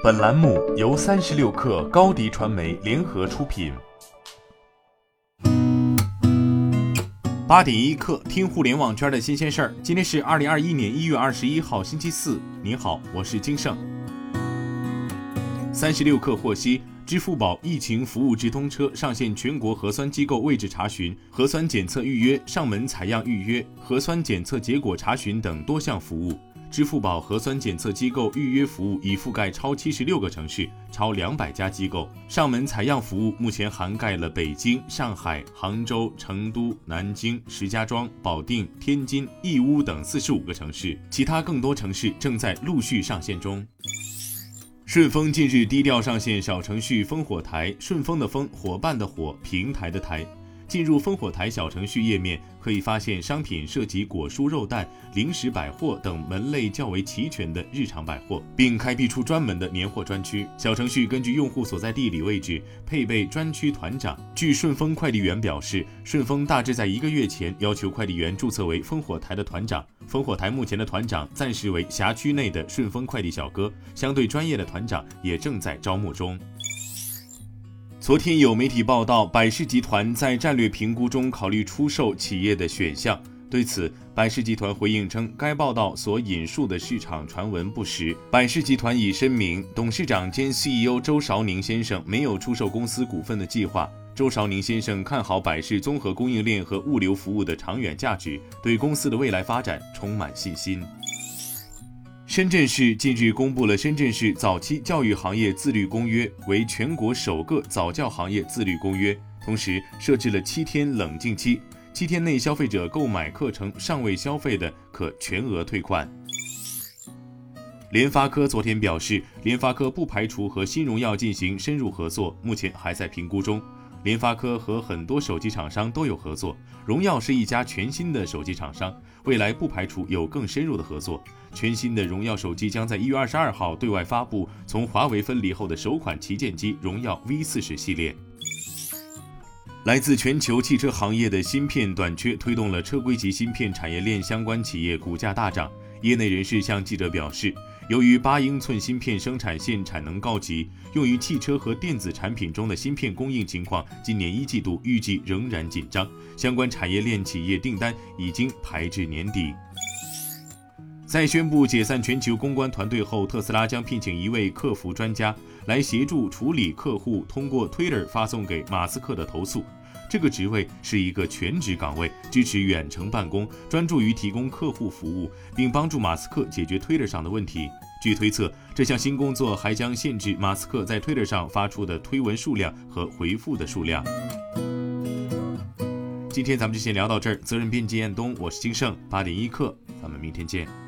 本栏目由三十六氪高低传媒联合出品。八点一刻，听互联网圈的新鲜事儿。今天是二零二一年一月二十一号，星期四。您好，我是金盛。三十六氪获悉，支付宝疫情服务直通车上线全国核酸机构位置查询、核酸检测预约、上门采样预约、核酸检测结果查询等多项服务。支付宝核酸检测机构预约服务已覆盖超七十六个城市，超两百家机构。上门采样服务目前涵盖了北京、上海、杭州、成都、南京、石家庄、保定、天津、义乌等四十五个城市，其他更多城市正在陆续上线中。顺丰近日低调上线小程序“烽火台”，顺丰的“烽”伙伴的“伙”平台的“台”。进入烽火台小程序页面，可以发现商品涉及果蔬、肉蛋、零食、百货等门类较为齐全的日常百货，并开辟出专门的年货专区。小程序根据用户所在地理位置配备专区团长。据顺丰快递员表示，顺丰大致在一个月前要求快递员注册为烽火台的团长。烽火台目前的团长暂时为辖区内的顺丰快递小哥，相对专业的团长也正在招募中。昨天有媒体报道，百事集团在战略评估中考虑出售企业的选项。对此，百事集团回应称，该报道所引述的市场传闻不实。百事集团已声明，董事长兼 CEO 周韶宁先生没有出售公司股份的计划。周韶宁先生看好百事综合供应链和物流服务的长远价值，对公司的未来发展充满信心。深圳市近日公布了《深圳市早期教育行业自律公约》，为全国首个早教行业自律公约，同时设置了七天冷静期，七天内消费者购买课程尚未消费的，可全额退款。联发科昨天表示，联发科不排除和新荣耀进行深入合作，目前还在评估中。联发科和很多手机厂商都有合作，荣耀是一家全新的手机厂商，未来不排除有更深入的合作。全新的荣耀手机将在一月二十二号对外发布，从华为分离后的首款旗舰机荣耀 V 四十系列。来自全球汽车行业的芯片短缺，推动了车规级芯片产业链相关企业股价大涨。业内人士向记者表示。由于八英寸芯片生产线产能告急，用于汽车和电子产品中的芯片供应情况，今年一季度预计仍然紧张，相关产业链企业订单已经排至年底。在宣布解散全球公关团队后，特斯拉将聘请一位客服专家来协助处理客户通过 Twitter 发送给马斯克的投诉。这个职位是一个全职岗位，支持远程办公，专注于提供客户服务，并帮助马斯克解决推特上的问题。据推测，这项新工作还将限制马斯克在推特上发出的推文数量和回复的数量。今天咱们就先聊到这儿，责任编辑彦东，我是金盛，八点一刻，咱们明天见。